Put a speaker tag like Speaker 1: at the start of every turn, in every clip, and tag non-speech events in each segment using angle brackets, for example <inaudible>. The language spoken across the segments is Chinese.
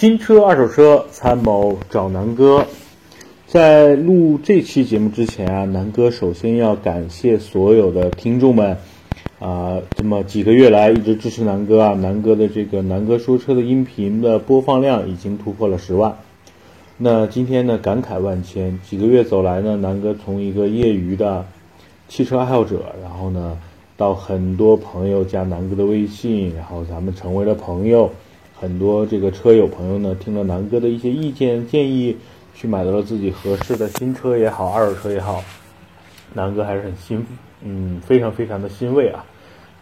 Speaker 1: 新车、二手车，参谋找南哥。在录这期节目之前啊，南哥首先要感谢所有的听众们啊，这么几个月来一直支持南哥啊，南哥的这个南哥说车的音频的播放量已经突破了十万。那今天呢，感慨万千。几个月走来呢，南哥从一个业余的汽车爱好者，然后呢，到很多朋友加南哥的微信，然后咱们成为了朋友。很多这个车友朋友呢，听了南哥的一些意见建议，去买到了自己合适的新车也好，二手车也好，南哥还是很欣，嗯，非常非常的欣慰啊。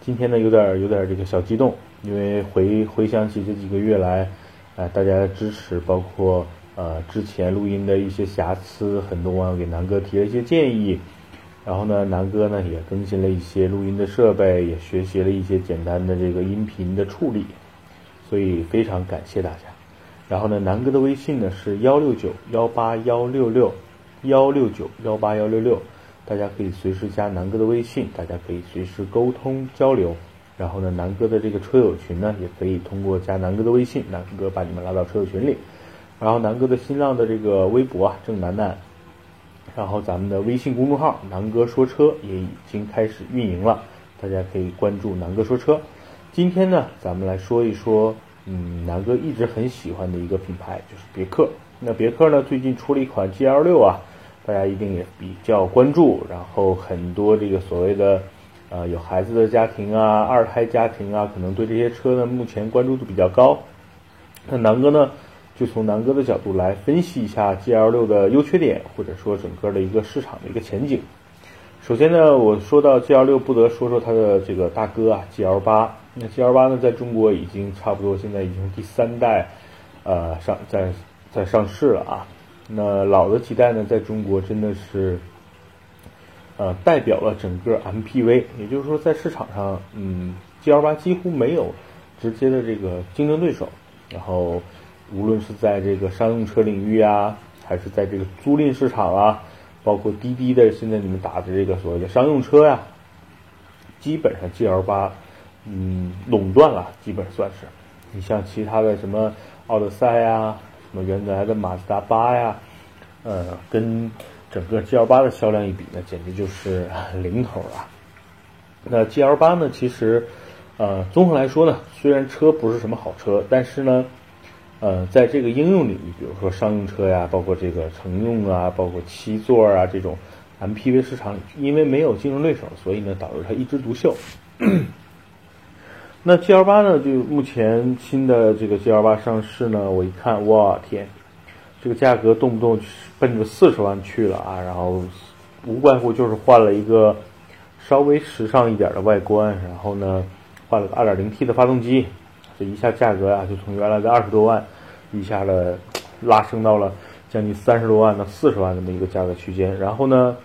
Speaker 1: 今天呢，有点有点这个小激动，因为回回想起这几个月来，呃，大家的支持，包括呃之前录音的一些瑕疵，很多网友给南哥提了一些建议，然后呢，南哥呢也更新了一些录音的设备，也学习了一些简单的这个音频的处理。所以非常感谢大家。然后呢，南哥的微信呢是幺六九幺八幺六六幺六九幺八幺六六，大家可以随时加南哥的微信，大家可以随时沟通交流。然后呢，南哥的这个车友群呢，也可以通过加南哥的微信，南哥把你们拉到车友群里。然后南哥的新浪的这个微博啊，郑楠楠。然后咱们的微信公众号南哥说车也已经开始运营了，大家可以关注南哥说车。今天呢，咱们来说一说，嗯，南哥一直很喜欢的一个品牌，就是别克。那别克呢，最近出了一款 GL 六啊，大家一定也比较关注。然后很多这个所谓的，呃，有孩子的家庭啊，二胎家庭啊，可能对这些车呢，目前关注度比较高。那南哥呢，就从南哥的角度来分析一下 GL 六的优缺点，或者说整个的一个市场的一个前景。首先呢，我说到 GL 六，不得说说它的这个大哥啊，GL 八。那 GL 八呢，在中国已经差不多，现在已经第三代，呃，上在在上市了啊。那老的几代呢，在中国真的是，呃，代表了整个 MPV，也就是说，在市场上，嗯，GL 八几乎没有直接的这个竞争对手。然后，无论是在这个商用车领域啊，还是在这个租赁市场啊，包括滴滴的现在你们打的这个所谓的商用车呀，基本上 GL 八。嗯，垄断了，基本算是。你像其他的什么奥德赛呀，什么原来的马自达八呀，呃，跟整个 G L 八的销量一比呢，简直就是 <laughs> 零头了。那 G L 八呢，其实，呃，综合来说呢，虽然车不是什么好车，但是呢，呃，在这个应用领域，比如说商用车呀，包括这个乘用啊，包括七座啊这种 M P V 市场里，因为没有竞争对手，所以呢，导致它一枝独秀。那 G L 八呢？就目前新的这个 G L 八上市呢，我一看，我天，这个价格动不动奔着四十万去了啊！然后无外乎就是换了一个稍微时尚一点的外观，然后呢换了个二点零 T 的发动机，这一下价格啊就从原来的二十多万一下的拉升到了将近三十多万到四十万这么一个价格区间。然后呢？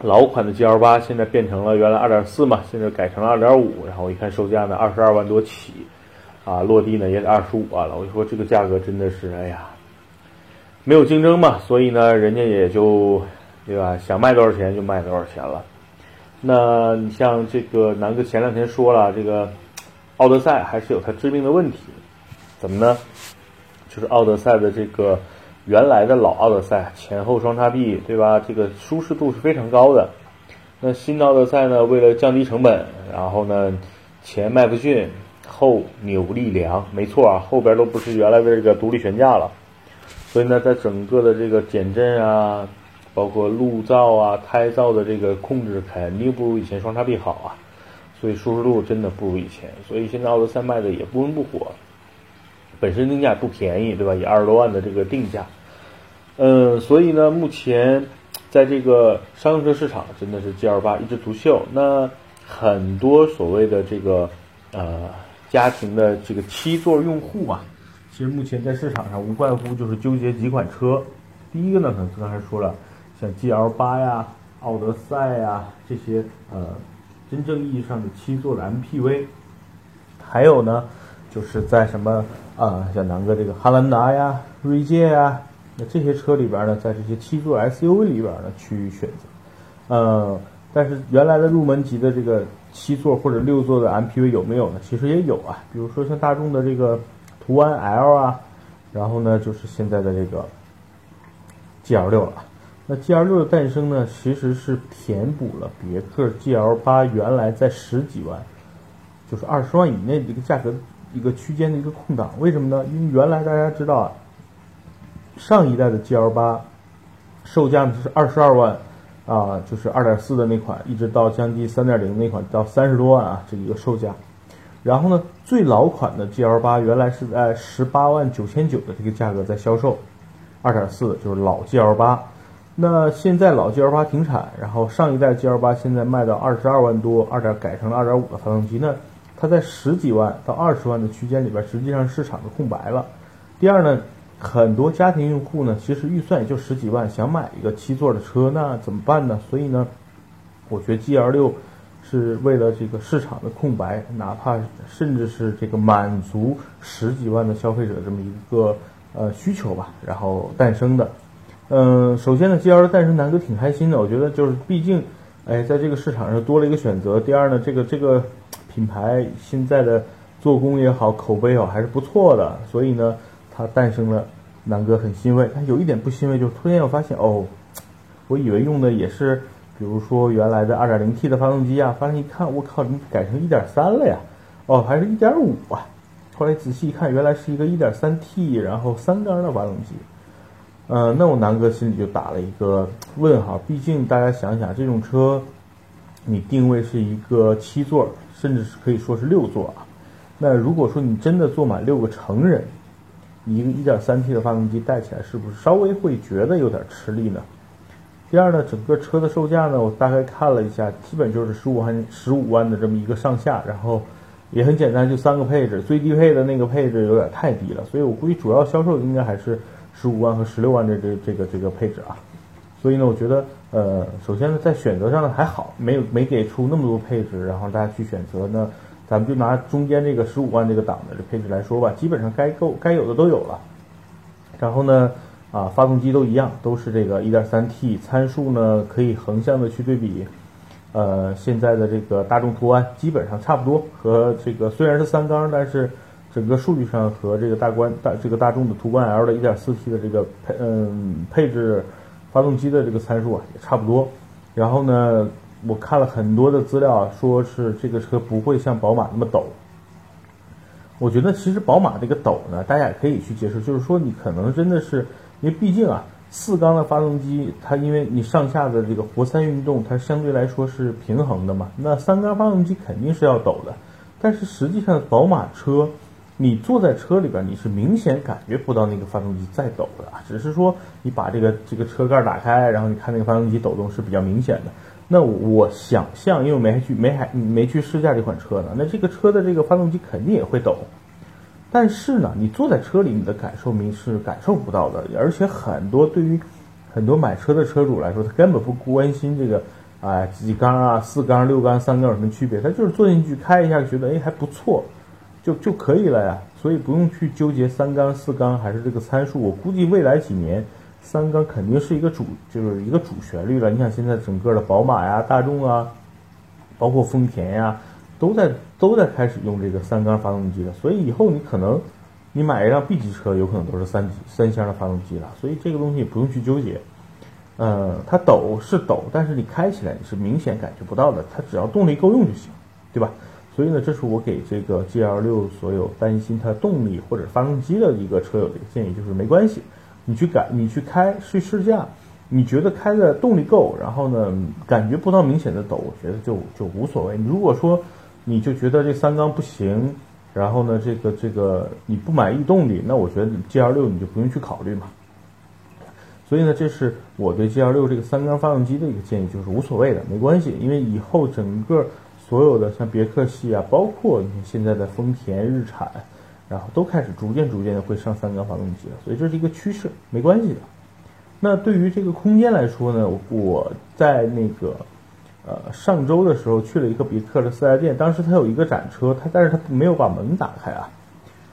Speaker 1: 老款的 G L 八现在变成了原来二点四嘛，现在改成了二点五，然后我一看售价呢二十二万多起，啊，落地呢也得二十五万了。我就说这个价格真的是，哎呀，没有竞争嘛，所以呢，人家也就对吧，想卖多少钱就卖多少钱了。那你像这个南哥前两天说了，这个奥德赛还是有它致命的问题，怎么呢？就是奥德赛的这个。原来的老奥德赛前后双叉臂，对吧？这个舒适度是非常高的。那新奥德赛呢？为了降低成本，然后呢，前麦弗逊，后扭力梁，没错啊，后边都不是原来的这个独立悬架了。所以呢，在整个的这个减震啊，包括路噪啊、胎噪的这个控制，肯定不如以前双叉臂好啊。所以舒适度真的不如以前。所以现在奥德赛卖的也不温不火。本身定价不便宜，对吧？以二十多万的这个定价，嗯，所以呢，目前在这个商用车市场真的是 G L 八一枝独秀。那很多所谓的这个呃家庭的这个七座用户啊，其实目前在市场上无外乎就是纠结几款车。第一个呢，可能刚才说了，像 G L 八呀、奥德赛呀这些呃真正意义上的七座的 M P V，还有呢。就是在什么啊，像南哥这个汉兰达呀、锐界呀，那这些车里边呢，在这些七座 SUV 里边呢去选择，呃，但是原来的入门级的这个七座或者六座的 MPV 有没有呢？其实也有啊，比如说像大众的这个途安 L 啊，然后呢，就是现在的这个 GL 六了。那 GL 六的诞生呢，其实是填补了别克 GL 八原来在十几万，就是二十万以内的一个价格一个区间的一个空档。为什么呢？因为原来大家知道啊，上一代的 GL 八售价呢是二十二万啊，就是二点四的那款，一直到将近三点零那款到三十多万啊，这一个售价。然后呢，最老款的 GL 八原来是在十八万九千九的这个价格在销售，二点四就是老 GL 八。那现在老 GL 八停产，然后上一代 GL 八现在卖到二十二万多，二点改成了二点五的发动机那，它在十几万到二十万的区间里边，实际上市场的空白了。第二呢，很多家庭用户呢，其实预算也就十几万，想买一个七座的车，那怎么办呢？所以呢，我觉得 GL 六。是为了这个市场的空白，哪怕甚至是这个满足十几万的消费者这么一个呃需求吧，然后诞生的。嗯，首先呢，G L 的诞生，南哥挺开心的。我觉得就是毕竟，哎，在这个市场上多了一个选择。第二呢，这个这个品牌现在的做工也好，口碑也好，还是不错的。所以呢，它诞生了，南哥很欣慰。但有一点不欣慰，就是突然又发现，哦，我以为用的也是。比如说原来的 2.0T 的发动机啊，发现一看，我靠，怎么改成1.3了呀？哦，还是一点五啊！后来仔细一看，原来是一个 1.3T，然后三缸的发动机。呃，那我南哥心里就打了一个问号。毕竟大家想想，这种车你定位是一个七座，甚至是可以说是六座啊。那如果说你真的坐满六个成人，一个 1.3T 的发动机带起来，是不是稍微会觉得有点吃力呢？第二呢，整个车的售价呢，我大概看了一下，基本就是十五万十五万的这么一个上下，然后也很简单，就三个配置，最低配的那个配置有点太低了，所以我估计主要销售应该还是十五万和十六万的这这个这个配置啊。所以呢，我觉得呃，首先呢，在选择上呢还好，没有没给出那么多配置，然后大家去选择呢，咱们就拿中间这个十五万这个档的这配置来说吧，基本上该够该有的都有了，然后呢。啊，发动机都一样，都是这个 1.3T，参数呢可以横向的去对比，呃，现在的这个大众途安基本上差不多，和这个虽然是三缸，但是整个数据上和这个大观大这个大众的途观 L 的 1.4T 的这个配嗯配置，发动机的这个参数啊也差不多。然后呢，我看了很多的资料啊，说是这个车不会像宝马那么抖。我觉得其实宝马这个抖呢，大家也可以去接受，就是说你可能真的是。因为毕竟啊，四缸的发动机，它因为你上下的这个活塞运动，它相对来说是平衡的嘛。那三缸发动机肯定是要抖的，但是实际上宝马车，你坐在车里边，你是明显感觉不到那个发动机在抖的，只是说你把这个这个车盖打开，然后你看那个发动机抖动是比较明显的。那我想象，因为我没去没还没去试驾这款车呢，那这个车的这个发动机肯定也会抖。但是呢，你坐在车里，你的感受明是感受不到的。而且很多对于很多买车的车主来说，他根本不关心这个啊几缸啊四缸六缸三缸有什么区别，他就是坐进去开一下，觉得哎还不错，就就可以了呀。所以不用去纠结三缸四缸还是这个参数。我估计未来几年三缸肯定是一个主就是一个主旋律了。你想现在整个的宝马呀、大众啊，包括丰田呀。都在都在开始用这个三缸发动机了，所以以后你可能你买一辆 B 级车，有可能都是三三箱的发动机了，所以这个东西不用去纠结。呃，它抖是抖，但是你开起来你是明显感觉不到的，它只要动力够用就行，对吧？所以呢，这是我给这个 GL 六所有担心它动力或者发动机的一个车友的一个建议，就是没关系，你去改你去开去试驾，你觉得开的动力够，然后呢感觉不到明显的抖，我觉得就就无所谓。如果说你就觉得这三缸不行，然后呢，这个这个你不满意动力，那我觉得 G L 六你就不用去考虑嘛。所以呢，这是我对 G L 六这个三缸发动机的一个建议，就是无所谓的，没关系，因为以后整个所有的像别克系啊，包括你现在的丰田、日产，然后都开始逐渐逐渐的会上三缸发动机了，所以这是一个趋势，没关系的。那对于这个空间来说呢，我在那个。呃，上周的时候去了一个别克的四 S 店，当时它有一个展车，它但是它没有把门打开啊。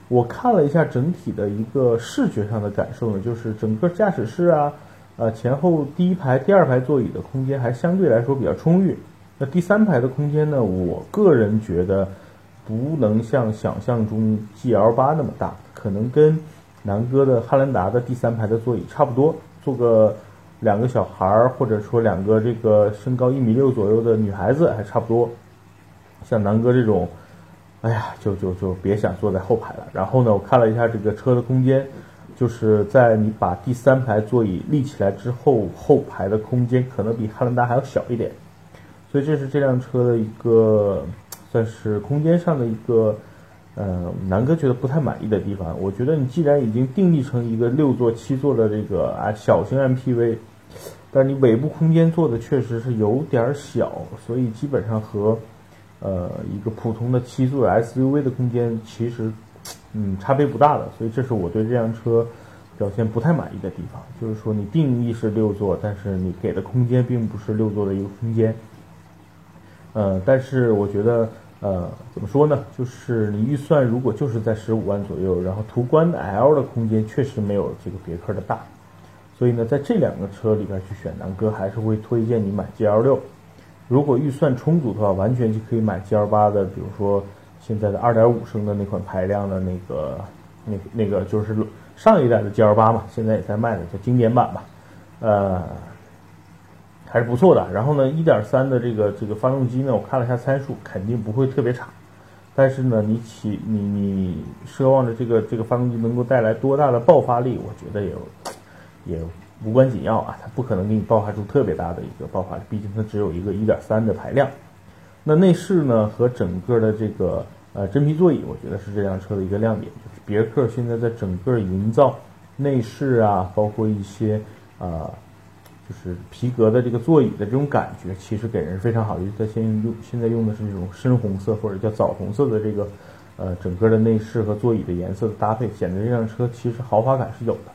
Speaker 1: 我看了一下整体的一个视觉上的感受呢，就是整个驾驶室啊，呃，前后第一排、第二排座椅的空间还相对来说比较充裕。那第三排的空间呢，我个人觉得不能像想象中 GL 八那么大，可能跟南哥的汉兰达的第三排的座椅差不多，坐个两个小孩儿或者说两个这个身高一米六左右的女孩子还差不多。像南哥这种，哎呀，就就就别想坐在后排了。然后呢，我看了一下这个车的空间，就是在你把第三排座椅立起来之后，后排的空间可能比汉兰达还要小一点。所以这是这辆车的一个算是空间上的一个。呃，南哥觉得不太满意的地方，我觉得你既然已经定义成一个六座、七座的这个啊小型 MPV，但你尾部空间做的确实是有点小，所以基本上和呃一个普通的七座 SUV 的空间其实嗯差别不大的，所以这是我对这辆车表现不太满意的地方，就是说你定义是六座，但是你给的空间并不是六座的一个空间，呃，但是我觉得。呃，怎么说呢？就是你预算如果就是在十五万左右，然后途观 L 的空间确实没有这个别克的大，所以呢，在这两个车里边去选，南哥还是会推荐你买 GL 六。如果预算充足的话，完全就可以买 GL 八的，比如说现在的二点五升的那款排量的那个，那那个就是上一代的 GL 八嘛，现在也在卖的，叫经典版吧，呃。还是不错的。然后呢，一点三的这个这个发动机呢，我看了一下参数，肯定不会特别差。但是呢，你起你你奢望着这个这个发动机能够带来多大的爆发力，我觉得也也无关紧要啊。它不可能给你爆发出特别大的一个爆发力，毕竟它只有一个一点三的排量。那内饰呢和整个的这个呃真皮座椅，我觉得是这辆车的一个亮点。就是别克现在在整个营造内饰啊，包括一些啊。就是皮革的这个座椅的这种感觉，其实给人非常好。尤其它现用现在用的是这种深红色或者叫枣红色的这个，呃，整个的内饰和座椅的颜色的搭配，显得这辆车其实豪华感是有的。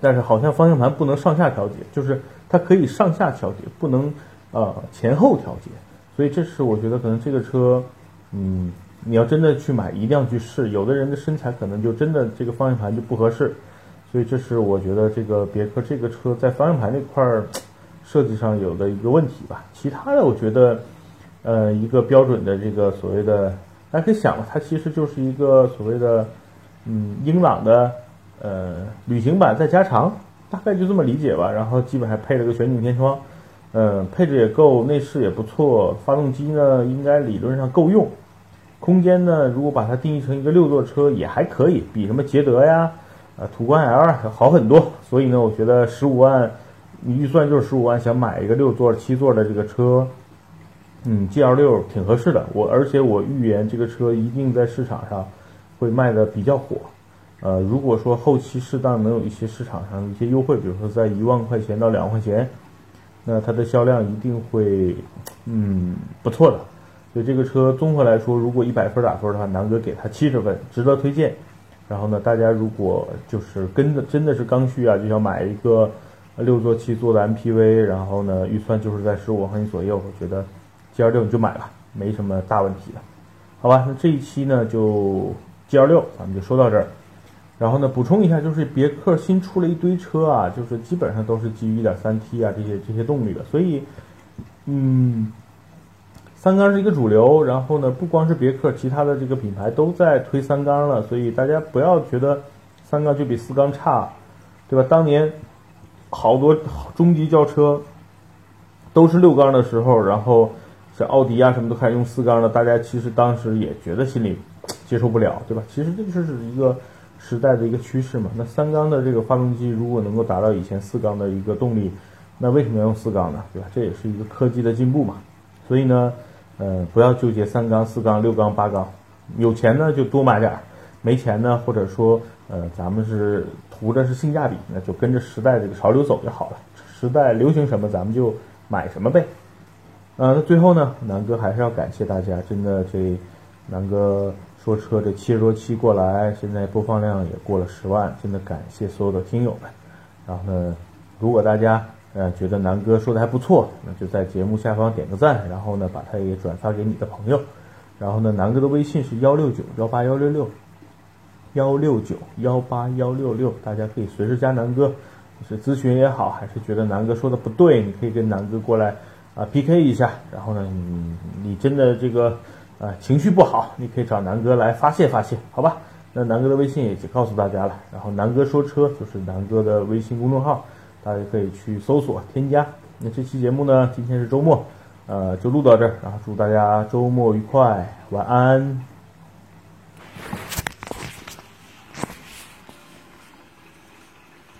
Speaker 1: 但是好像方向盘不能上下调节，就是它可以上下调节，不能呃前后调节。所以这是我觉得可能这个车，嗯，你要真的去买，一定要去试。有的人的身材可能就真的这个方向盘就不合适。所以这是我觉得这个别克这个车在方向盘那块儿设计上有的一个问题吧。其他的我觉得，呃，一个标准的这个所谓的，大家可以想吧，它其实就是一个所谓的，嗯，英朗的呃旅行版再加长，大概就这么理解吧。然后基本还配了个全景天窗，嗯，配置也够，内饰也不错，发动机呢应该理论上够用，空间呢如果把它定义成一个六座车也还可以，比什么捷德呀。啊，途观 L 好很多，所以呢，我觉得十五万，你预算就是十五万，想买一个六座、七座的这个车，嗯，G L 六挺合适的。我而且我预言这个车一定在市场上会卖的比较火。呃，如果说后期适当能有一些市场上的一些优惠，比如说在一万块钱到两万块钱，那它的销量一定会嗯不错的。所以这个车综合来说，如果一百分打分的话，南哥给它七十分，值得推荐。然后呢，大家如果就是跟的真的是刚需啊，就想买一个六座七座的 MPV，然后呢，预算就是在十五万块钱左右，我觉得 G L 六你就买吧，没什么大问题的，好吧？那这一期呢就 G L 六，咱们就说到这儿。然后呢，补充一下，就是别克新出了一堆车啊，就是基本上都是基于 1.3T 啊这些这些动力的，所以，嗯。三缸是一个主流，然后呢，不光是别克，其他的这个品牌都在推三缸了，所以大家不要觉得三缸就比四缸差，对吧？当年好多中级轿车都是六缸的时候，然后像奥迪啊什么都开始用四缸了，大家其实当时也觉得心里 <tsk> 接受不了，对吧？其实这就是一个时代的一个趋势嘛。那三缸的这个发动机如果能够达到以前四缸的一个动力，那为什么要用四缸呢？对吧？这也是一个科技的进步嘛。所以呢。嗯，不要纠结三缸、四缸、六缸、八缸，有钱呢就多买点儿，没钱呢或者说，呃，咱们是图的是性价比，那就跟着时代这个潮流走就好了。时代流行什么，咱们就买什么呗。呃，那最后呢，南哥还是要感谢大家，真的这南哥说车这七十多期过来，现在播放量也过了十万，真的感谢所有的听友们。然后呢，如果大家。呃，觉得南哥说的还不错，那就在节目下方点个赞，然后呢，把它也转发给你的朋友。然后呢，南哥的微信是幺六九幺八幺六六幺六九幺八幺六六，大家可以随时加南哥，是咨询也好，还是觉得南哥说的不对，你可以跟南哥过来啊 PK 一下。然后呢，你你真的这个啊情绪不好，你可以找南哥来发泄发泄，好吧？那南哥的微信也告诉大家了，然后南哥说车就是南哥的微信公众号，大家可以去搜索添加。那这期节目呢，今天是周末，呃，就录到这儿，然后祝大家周末愉快，晚安。